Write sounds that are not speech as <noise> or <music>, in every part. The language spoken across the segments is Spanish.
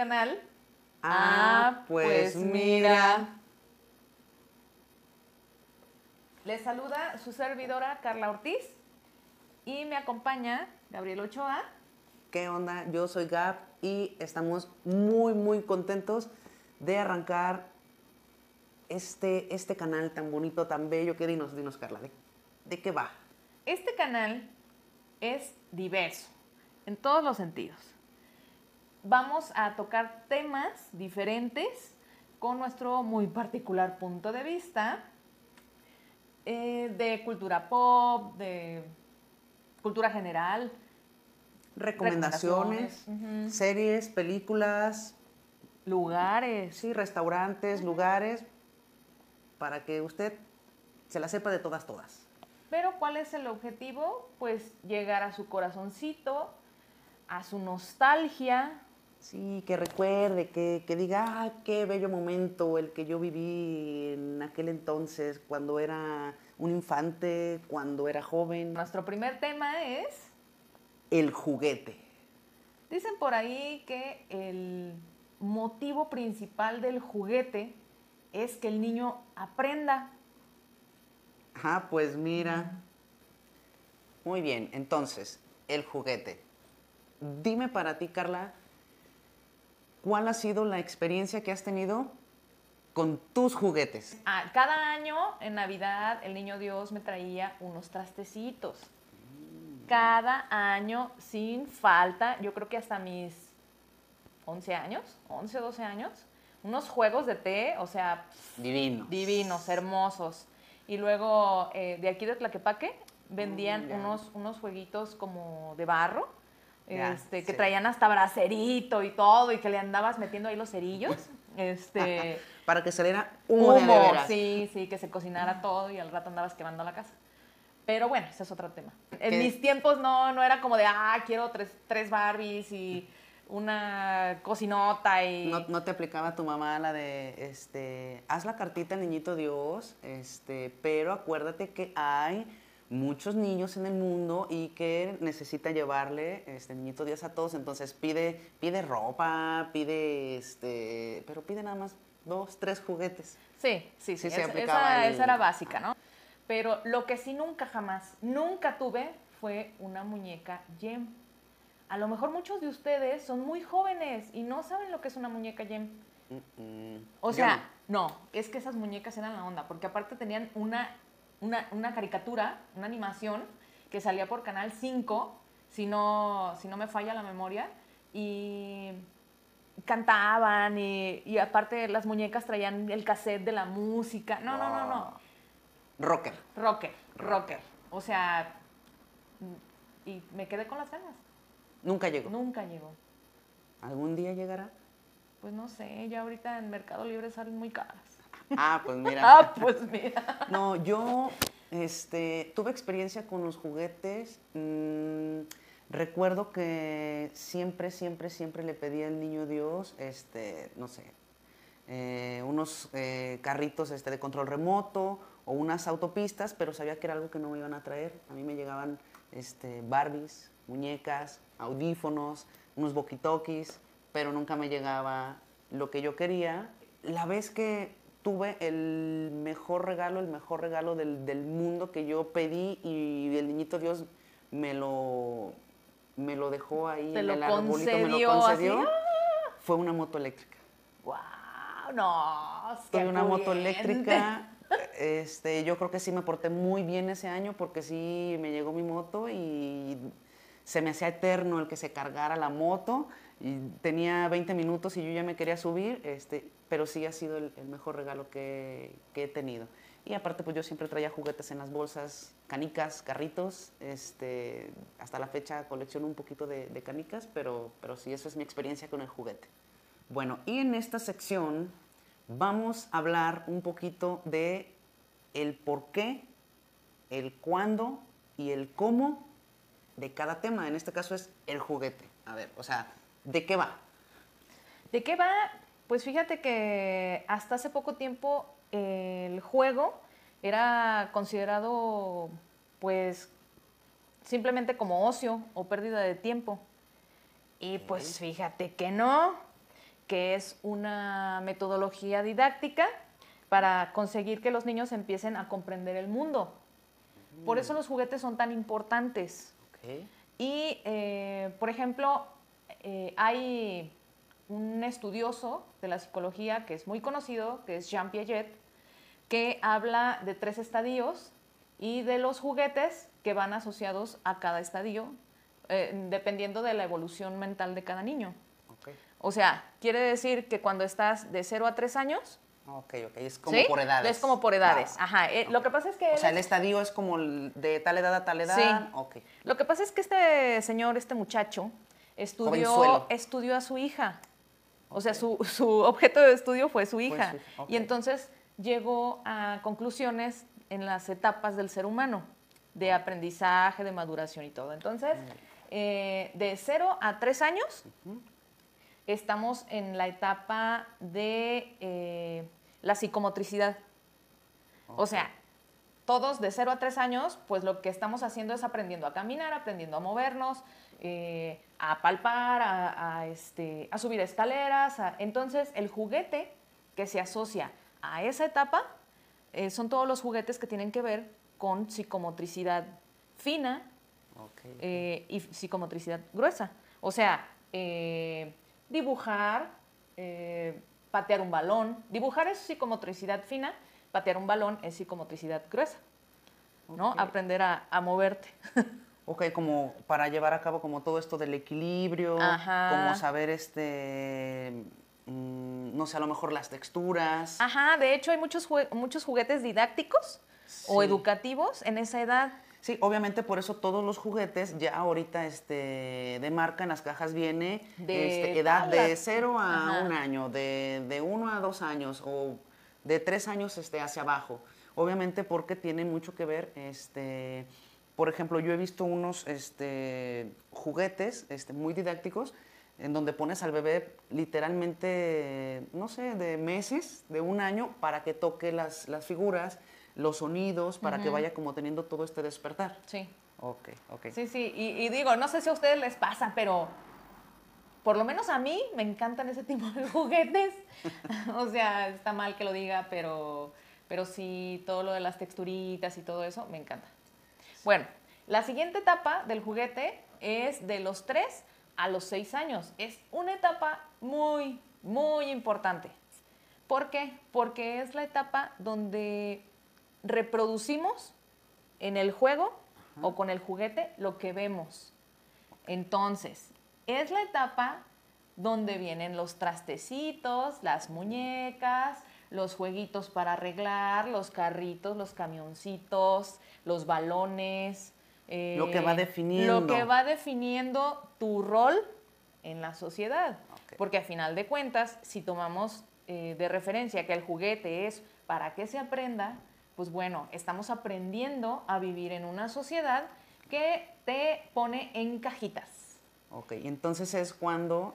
canal. Ah, pues mira. Les saluda su servidora Carla Ortiz y me acompaña Gabriel Ochoa. ¿Qué onda? Yo soy Gab y estamos muy, muy contentos de arrancar este, este canal tan bonito, tan bello. ¿Qué dinos, dinos Carla? ¿De, de qué va? Este canal es diverso en todos los sentidos. Vamos a tocar temas diferentes con nuestro muy particular punto de vista eh, de cultura pop, de cultura general. Recomendaciones, series, películas, Lugares. sí, restaurantes, lugares, para que usted se la sepa de todas, todas. Pero ¿cuál es el objetivo? Pues llegar a su corazoncito, a su nostalgia. Sí, que recuerde, que, que diga, ah, qué bello momento el que yo viví en aquel entonces, cuando era un infante, cuando era joven. Nuestro primer tema es, El juguete. dicen por ahí que el motivo principal del juguete es que el niño aprenda. Ah, pues mira. Muy bien, entonces, el juguete. Dime para ti, Carla, ¿cuál ha sido la experiencia que has tenido con tus juguetes? Ah, cada año en Navidad el niño Dios me traía unos trastecitos. Cada año, sin falta, yo creo que hasta mis 11 años, 11, 12 años, unos juegos de té, o sea, Divino. divinos, hermosos. Y luego eh, de aquí de Tlaquepaque vendían unos, unos jueguitos como de barro, Ya, este, que sí. traían hasta bracerito y todo, y que le andabas metiendo ahí los cerillos. <laughs> Este, <laughs> Para que saliera humo, de humo, veras. sí, sí, que se cocinara todo y al rato andabas quemando la casa. Pero bueno, ese es otro tema. En ¿Qué? mis tiempos no, no era como de, ah, quiero tres, tres Barbies y una cocinota y... ¿No, no te aplicaba tu mamá la de, este, haz la cartita niñito Dios, este, pero acuérdate que hay muchos niños en el mundo y que necesita llevarle este niñito Dios a todos, entonces pide, pide ropa, pide, este, pero pide nada más dos, tres juguetes. Sí, sí, sí. Sí se esa- aplicaba esa, el- esa era básica, ¿no? Pero lo que sí nunca jamás, nunca tuve fue una muñeca Gem. A lo mejor muchos de ustedes son muy jóvenes y no saben lo que es una muñeca Gem. Mm, mm, O sea, no. es que esas muñecas eran la onda, porque aparte tenían una, una, una caricatura, una animación que salía por Canal 5, si no, si no me falla la memoria, y cantaban y, y aparte las muñecas traían el cassette de la música. No, no, no, no. Rocker. Rocker, rocker. O sea, y me quedé con las ganas. Nunca llegó. Nunca llegó. ¿Algún día llegará? Pues no sé, ya ahorita en Mercado Libre salen muy caras. Ah, pues mira. Ah, pues mira. No, yo este, tuve experiencia con los juguetes. mm, recuerdo que siempre, siempre, siempre le pedía al niño Dios, este, no sé, eh, unos eh, carritos este, de control remoto o unas autopistas, pero sabía que era algo que no me iban a traer. A mí me llegaban este, Barbies, muñecas, audífonos, unos boquitokis, pero nunca me llegaba lo que yo quería. La vez que tuve el mejor regalo, el mejor regalo del, del mundo que yo pedí y el niñito Dios me lo, me lo dejó ahí en el arbolito, me lo concedió así. ¡ah! Fue una moto eléctrica. ¡Wow! No, Tuve una moto eléctrica. <laughs> Este, yo creo que sí me porté muy bien ese año porque sí me llegó mi moto y se me hacía eterno el que se cargara la moto. Y tenía 20 minutos y yo ya me quería subir, este, pero sí ha sido el, el mejor regalo que, que he tenido. Y aparte, pues yo siempre traía juguetes en las bolsas, canicas, carritos. Este, hasta la fecha colecciono un poquito de, de canicas, pero, pero sí, eso es mi experiencia con el juguete. Bueno, y en esta sección vamos a hablar un poquito de el por qué, el cuándo y el cómo de cada tema. En este caso es el juguete. A ver, o sea, ¿de qué va? ¿De qué va? Pues fíjate que hasta hace poco tiempo eh, el juego era considerado pues simplemente como ocio o pérdida de tiempo. Y pues fíjate que no, que es una metodología didáctica para conseguir que los niños empiecen a comprender el mundo. Por eso los juguetes son tan importantes. Y, eh, por ejemplo, eh, hay un estudioso de la psicología que es muy conocido, que es Jean Piaget, que habla de tres estadios y de los juguetes que van asociados a cada estadio, eh, dependiendo de la evolución mental de cada niño. O sea, quiere decir que cuando estás de 0 a 3 años... Ok, ok, es como por edades. Es como por edades, ajá. Eh, lo que pasa es que... O sea, el estadio es como de tal edad a tal edad. Sí. Okay. Lo que pasa es que este señor, este muchacho, estudió, estudió a su hija. O sea, su, <laughs> su, objeto de estudio fue su hija. Y entonces llegó a conclusiones en las etapas del ser humano, de aprendizaje, de maduración y todo. Entonces, eh, de 0 a 3 años, estamos en la etapa de eh, la psicomotricidad. O sea, todos de 0 a 3 años, pues lo que estamos haciendo es aprendiendo a caminar, aprendiendo a movernos, eh, a palpar, a, este, a subir escaleras. Entonces, el juguete que se asocia a esa etapa eh, son todos los juguetes que tienen que ver con psicomotricidad fina y psicomotricidad gruesa. O sea, dibujar, eh, patear un balón. Dibujar es psicomotricidad fina, patear un balón es psicomotricidad gruesa. ¿no? Aprender a, moverte. <laughs> ok, como para llevar a cabo como todo esto del equilibrio, como saber este mm, no sé, a lo mejor las texturas. Ajá, de hecho hay muchos, muchos juguetes didácticos o educativos en esa edad. Sí, obviamente por eso todos los juguetes ya ahorita este, de marca en las cajas viene de este, edad de 0 a un año, de, de 1 a 2 años o de 3 años este, hacia abajo. Obviamente porque tiene mucho que ver, este, por ejemplo, yo he visto unos este, juguetes este, muy didácticos en donde pones al bebé literalmente, no sé, de meses, de un año, para que toque las, las figuras los sonidos para que vaya como teniendo todo este despertar. Sí. Ok, ok. Sí, sí, y, digo, no sé si a ustedes les pasa, pero por lo menos a mí me encantan ese tipo de <laughs> juguetes. o sea, está mal que lo diga, pero, pero sí, todo lo de las texturitas y todo eso, me encanta. Bueno, la siguiente etapa del juguete es de los 3 a los 6 años. Es una etapa muy, muy importante. ¿Por qué? Porque es la etapa donde reproducimos en el juego o con el juguete lo que vemos. Entonces, es la etapa donde vienen los trastecitos, las muñecas, los jueguitos para arreglar, los carritos, los camioncitos, los balones. lo que va eh, definiendo. Lo que va definiendo tu rol en la sociedad. Porque a final de cuentas, si tomamos eh, de referencia que el juguete es para que se aprenda, pues bueno, estamos aprendiendo a vivir en una sociedad que te pone en cajitas. Ok, entonces es cuando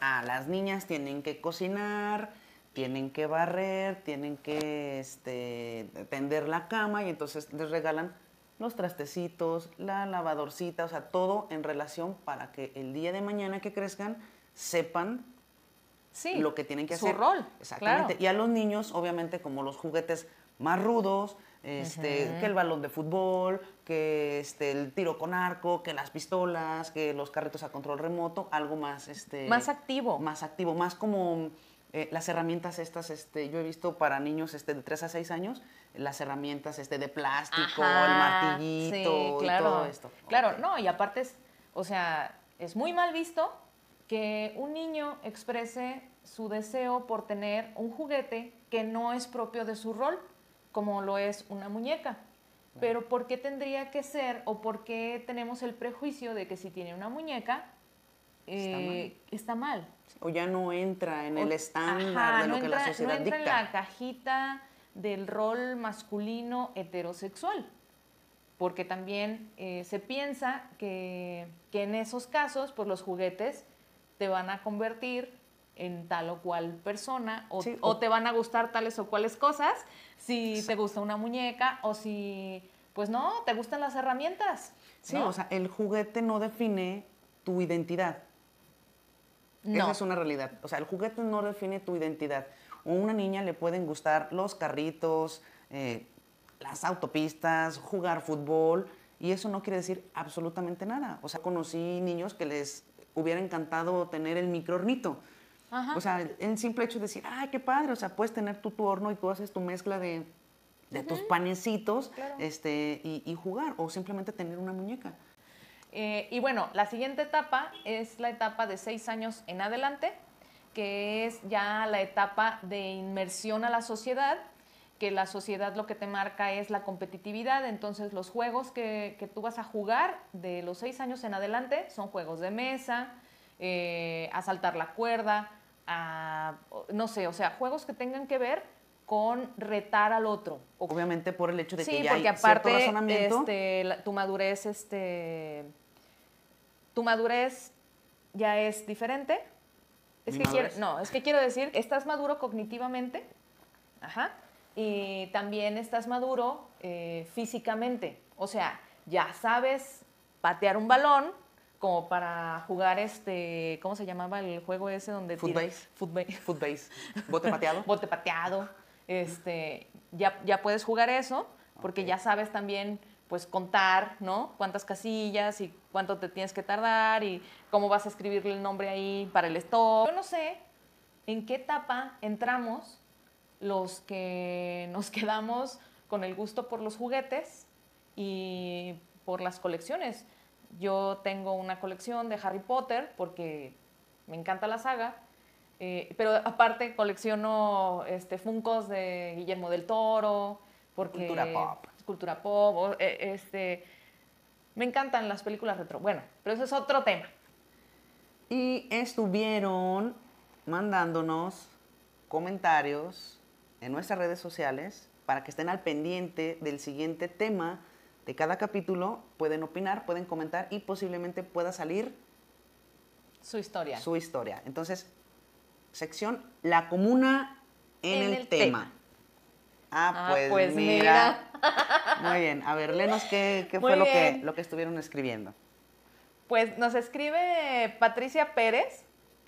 a las niñas tienen que cocinar, tienen que barrer, tienen que este, tender la cama y entonces les regalan los trastecitos, la lavadorcita, o sea, todo en relación para que el día de mañana que crezcan sepan lo que tienen que hacer. Su rol. Exactamente. Y a los niños, obviamente, como los juguetes más rudos, este, que el balón de fútbol, que este, el tiro con arco, que las pistolas, que los carritos a control remoto, algo más... Este, más activo. Más activo, más como eh, las herramientas estas, este, yo he visto para niños este, de 3 a 6 años, las herramientas este, de plástico, el martillito claro, y todo esto. Claro, no, y aparte es, o sea, es muy mal visto que un niño exprese su deseo por tener un juguete que no es propio de su rol como lo es una muñeca. Pero ¿por qué tendría que ser o por qué tenemos el prejuicio de que si tiene una muñeca está, mal. Eh, o ya no entra en el estándar de lo que la sociedad no entra en la cajita del rol masculino heterosexual. Porque también eh, se piensa que, que, en esos casos, pues los juguetes te van a convertir en tal o cual persona o, te van a gustar tales o cuales cosas si te gusta una muñeca o si, pues no, te gustan las herramientas. Sí, o sea, el juguete no define tu identidad. No. Esa es una realidad. O sea, el juguete no define tu identidad. A una niña le pueden gustar los carritos, eh, las autopistas, jugar fútbol, y eso no quiere decir absolutamente nada. O sea, conocí niños que les hubiera encantado tener el microornito. Ajá. O sea, el simple hecho de decir, ay, qué padre, o sea, puedes tener tú tu horno y tú haces tu mezcla de, de tus panecitos Claro. este, y, y jugar, o simplemente tener una muñeca. Eh, y bueno, la siguiente etapa es la etapa de seis años en adelante, que es ya la etapa de inmersión a la sociedad, que la sociedad lo que te marca es la competitividad, entonces los juegos que, que tú vas a jugar de los seis años en adelante son juegos de mesa, eh, a saltar la cuerda, a, no sé, o sea, juegos que tengan que ver con retar al otro, Obviamente por el hecho de que Sí, ya porque hay cierto aparte razonamiento. este, la- tu madurez, este, tu madurez ya es diferente. Es ¿Mi que quiero, no, es que quiero decir, estás maduro cognitivamente, ajá, y también estás maduro eh, físicamente. O sea, ya sabes patear un balón como para jugar este, ¿cómo se llamaba el juego ese donde Footbase. Footbase. Footbase, bote <laughs> pateado. bote pateado, este, ya, ya puedes jugar eso, porque ya sabes también, pues, contar, ¿no? Cuántas casillas y cuánto te tienes que tardar y cómo vas a escribirle el nombre ahí para el stop. Yo no sé en qué etapa entramos los que nos <laughs> quedamos con el gusto por los juguetes y por las colecciones. Yo tengo una colección de Harry Potter porque me encanta la saga, eh, pero aparte colecciono este, Funkos de Guillermo del Toro, porque Cultura pop. cultura pop, o, eh, este, me encantan las películas retro. Bueno, pero eso es otro tema. Y estuvieron mandándonos comentarios en nuestras redes sociales para que estén al pendiente del siguiente tema de cada capítulo. Pueden opinar, pueden comentar y posiblemente pueda salir Su historia. su historia. Entonces, sección La Comuna en, En el, el tema. tema. Ah, Ah, pues, pues mira. Muy bien. A ver, léenos qué, qué fue lo que, lo que estuvieron escribiendo. Pues nos escribe Patricia Pérez,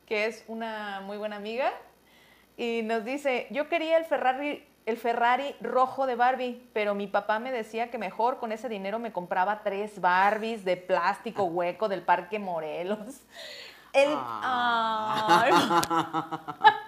que es una muy buena amiga, y nos dice, yo quería el Ferrari, el Ferrari rojo de Barbie, pero mi papá me decía que mejor con ese dinero me compraba tres Barbies de plástico hueco del Parque Morelos. El, <laughs>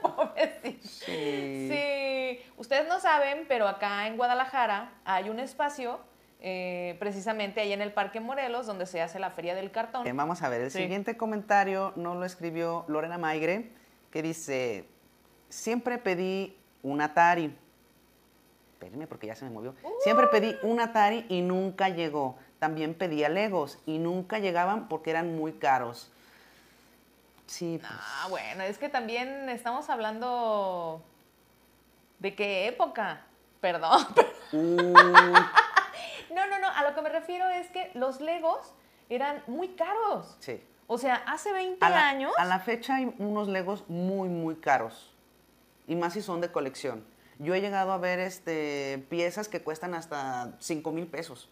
pobrecito. Sí. Sí, ustedes no saben, pero acá en Guadalajara hay un espacio, eh, precisamente ahí en el Parque Morelos, donde se hace la Feria del Cartón. Eh, Vamos a ver, el Sí. siguiente comentario no lo escribió Lorena Maigre, que dice, siempre pedí un Atari. Espérenme porque ya se me movió. Siempre pedí un Atari y nunca llegó. También pedía Legos y nunca llegaban porque eran muy caros. Sí, pues, Ah, bueno, es que también estamos hablando de qué época. Perdón. <laughs> uh, <laughs> No, no, no, a lo que me refiero es que los Legos eran muy caros. sí. O sea, hace 20 A la, años. a la fecha hay unos Legos muy, muy caros. Y más si son de colección. Yo he llegado a ver este, piezas que cuestan hasta 5 mil pesos.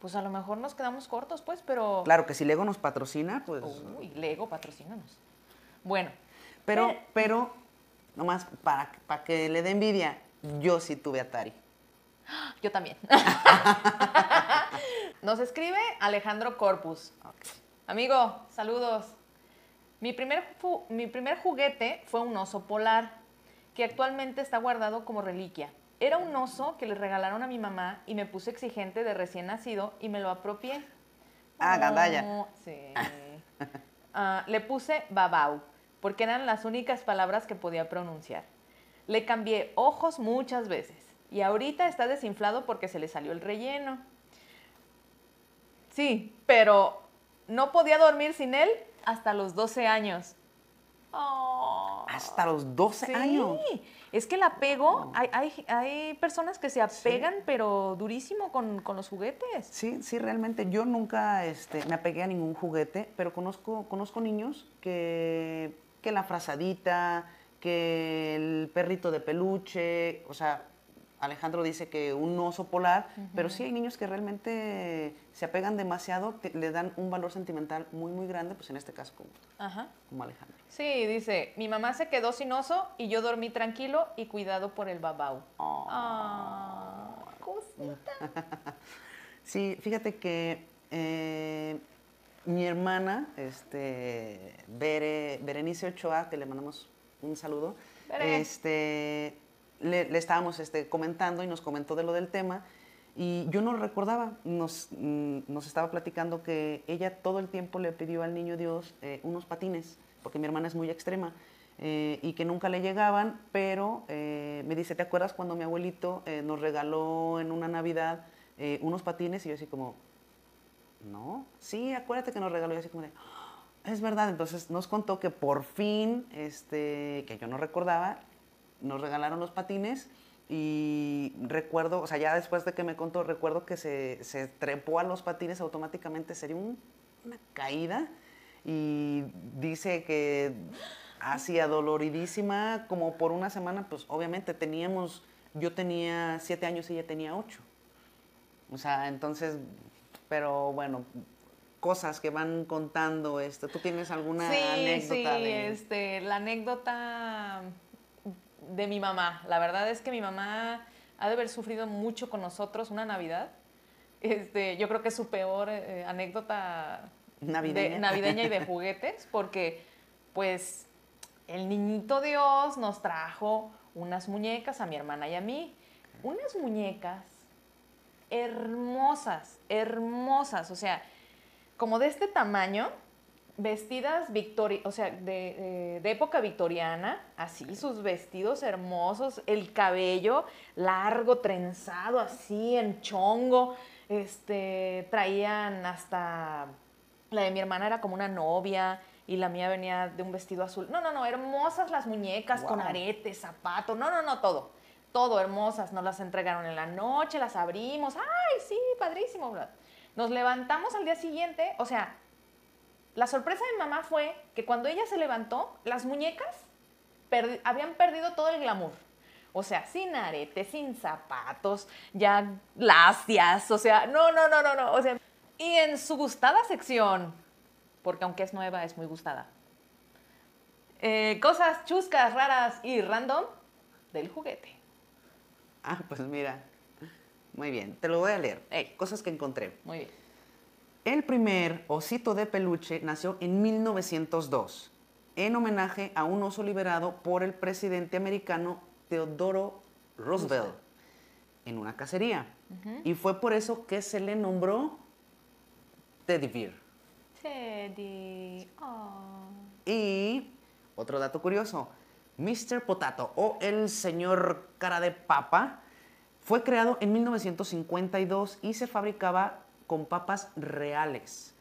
Pues a lo mejor nos quedamos cortos, pues, pero. Claro que si Lego nos patrocina, pues... Uy, Lego, patrocínanos. Bueno, Pero, Pero- pero, nomás para, para que le dé envidia, yo sí tuve Atari. <gasps> yo también. <laughs> Nos escribe Alejandro Corpus. Amigo, saludos. Mi primer, mi primer juguete fue un oso polar, que actualmente está guardado como reliquia. Era un oso que le regalaron a mi mamá y me puse exigente de recién nacido y me lo apropié. Ah, gandalla. Oh, sí. Ah, le puse babau, porque eran las únicas palabras que podía pronunciar. Le cambié ojos muchas veces y ahorita está desinflado porque se le salió el relleno. Sí, pero no podía dormir sin él hasta los 12 años. Oh. Hasta los 12 Sí, años. es que el apego, hay, hay, hay personas que se apegan, pero durísimo con, con los juguetes. Sí, sí, realmente. Yo nunca este, me apegué a ningún juguete, pero conozco, conozco niños que, que la frazadita, que el perrito de peluche, o sea, Alejandro dice que un oso polar, pero sí hay niños que realmente se apegan demasiado, te- le dan un valor sentimental muy, muy grande, pues en este caso como, Ajá. como Alejandro. Sí, dice, mi mamá se quedó sin oso y yo dormí tranquilo y cuidado por el babau. Ah, cosita. <laughs> Sí, fíjate que eh, mi hermana, este, Bere- Berenice Ochoa, que le mandamos un saludo, Bere. este, le, le estábamos este, comentando y nos comentó de lo del tema y yo no lo recordaba, nos, mm, nos estaba platicando que ella todo el tiempo le pidió al niño Dios eh, unos patines, porque mi hermana es muy extrema. eh, y que nunca le llegaban, pero eh, me dice, ¿te acuerdas cuando mi abuelito eh, nos regaló en una Navidad eh, unos patines? Y yo así como, no, sí, acuérdate que nos regaló. Y así como de, "Ah, es verdad. Entonces nos contó que por fin, este, que yo no recordaba, nos regalaron los patines y recuerdo, o sea, ya después de que me contó, recuerdo que se, se trepó a los patines automáticamente, sería un- una caída y dice que así adoloridísima, como por una semana, pues obviamente teníamos, yo tenía siete años y ella tenía ocho. O sea, entonces, pero bueno, cosas que van contando esto. ¿Tú tienes alguna sí, anécdota sí, de...? este, la anécdota de mi mamá. La verdad es que mi mamá ha de haber sufrido mucho con nosotros una Navidad. Este, yo creo que es su peor eh, anécdota Navideña. de- navideña y de juguetes, porque pues el niñito Dios nos trajo unas muñecas a mi hermana y a mí. Unas muñecas hermosas, hermosas, o sea, como de este tamaño, vestidas victori o sea, de, de- época victoriana, así, sus vestidos hermosos, el cabello largo, trenzado, así, en chongo, este, traían hasta, la de mi hermana era como una novia, y la mía venía de un vestido azul. No, no, no, hermosas las muñecas, con aretes, zapatos, no, no, no, todo. Todo hermosas, nos las entregaron en la noche, las abrimos, ay, sí, padrísimo. Nos levantamos al día siguiente, o sea, la sorpresa de mamá fue que cuando ella se levantó, las muñecas perdi- habían perdido todo el glamour. O sea, sin aretes, sin zapatos, ya lacias, o sea, no, no, no, no, no. O sea, y en su gustada sección, porque aunque es nueva, es muy gustada. eh, cosas chuscas, raras y random del juguete. Ah, pues mira. Muy bien, te lo voy a leer. Cosas que encontré. Muy bien. El primer osito de peluche nació en 1902, en homenaje a un oso liberado por el presidente americano Theodore Roosevelt en una cacería. Y fue por eso que se le nombró Teddy Bear. Teddy. oh. Y otro dato curioso, Mr. Potato o el señor cara de papa fue creado en 1952 y se fabricaba con papas reales.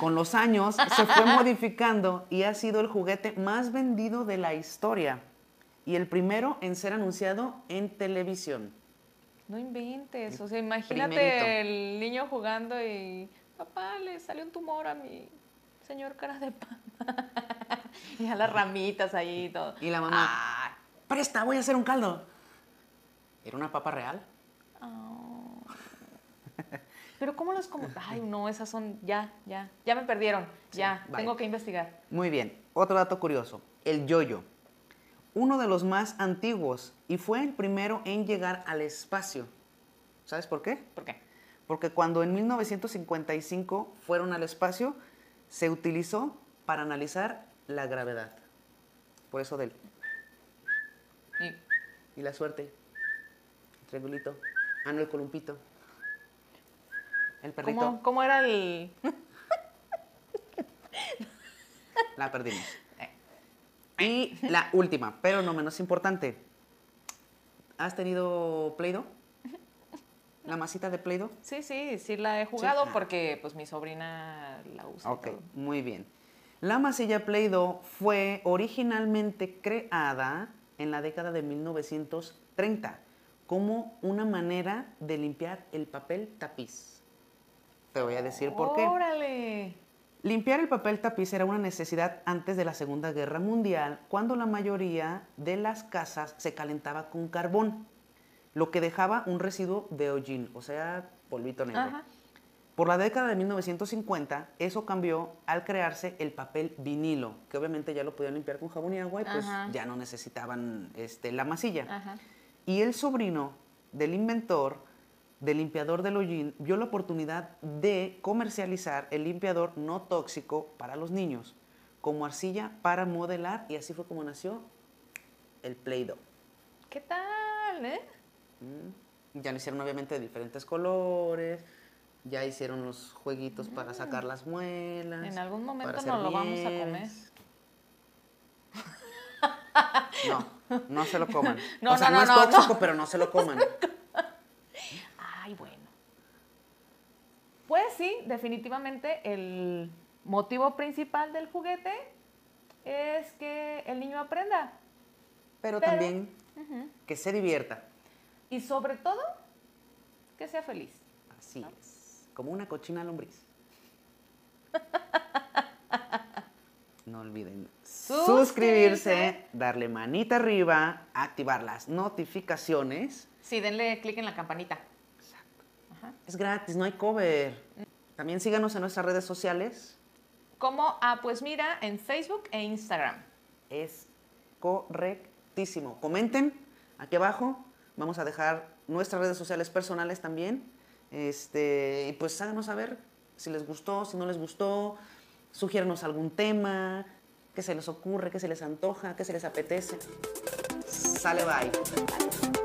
Con los años se fue <laughs> modificando y ha sido el juguete más vendido de la historia y el primero en ser anunciado en televisión. No inventes, o sea, imagínate Primerito. el niño jugando y papá le salió un tumor a mi señor cara de pan. <laughs> y a las ramitas ahí y todo. Y la mamá, Ah, presta, voy a hacer un caldo. ¿Era una papa real? oh. <laughs> Pero cómo los como, <laughs> ay no, esas son ya, ya, ya me perdieron, ya, bye. tengo que investigar. Muy bien, otro dato curioso, el yoyo. Uno de los más antiguos y fue el primero en llegar al espacio. ¿Sabes por qué? ¿Por qué? Porque cuando en 1955 fueron al espacio, se utilizó para analizar la gravedad. Por eso del Y- y la suerte. El triangulito. Ah, no, el columpito. El perrito. ¿Cómo, cómo era el...? La perdimos. Y la última, pero no menos importante. ¿Has tenido Play-Doh? ¿La masita de Play-Doh? Sí, sí, sí la he jugado Ah. porque pues mi sobrina la usa. Ok, todo. muy bien. La masilla Play-Doh fue originalmente creada en la década de 1930 como una manera de limpiar el papel tapiz. Te voy a decir por qué. ¡Órale! Limpiar el papel tapiz era una necesidad antes de la Segunda Guerra Mundial, cuando la mayoría de las casas se calentaba con carbón. lo que dejaba un residuo de hollín, o sea, polvito negro. Ajá. Por la década de 1950, eso cambió al crearse el papel vinilo, que obviamente ya lo podían limpiar con jabón y agua y pues Ajá. ya no necesitaban este, la masilla. Ajá. Y el sobrino del inventor del limpiador del hollín vio la oportunidad de comercializar el limpiador no tóxico para los niños, como arcilla para modelar, y así fue como nació el Play-Doh. ¿Qué tal, eh? Mm. Ya lo hicieron obviamente de diferentes colores, ya hicieron los jueguitos para sacar las muelas. Mm. En algún momento nos lo vamos a comer. No, no se lo coman. <laughs> No, o sea, no, no, no, es no, tóxico, no. pero no se lo coman. <laughs> Ay, bueno. Pues sí, definitivamente el motivo principal del juguete es que el niño aprenda. Pero, Pero- también que se divierta. Y sobre todo, que sea feliz. Así es. Como una cochina lombriz. <laughs> No olviden Suscribirse. suscribirse, darle manita arriba, activar las notificaciones. Sí, denle clic en la campanita. Ajá. Es gratis, no hay cover. También síganos en nuestras redes sociales. Como, ah, pues mira, en Facebook e Instagram. Es correctísimo. Comenten aquí abajo. Vamos a dejar nuestras redes sociales personales también. Este, y pues háganos saber si les gustó, si no les gustó. Sugiérnos algún tema, qué se les ocurre, qué se les antoja, qué se les apetece. Sale bye.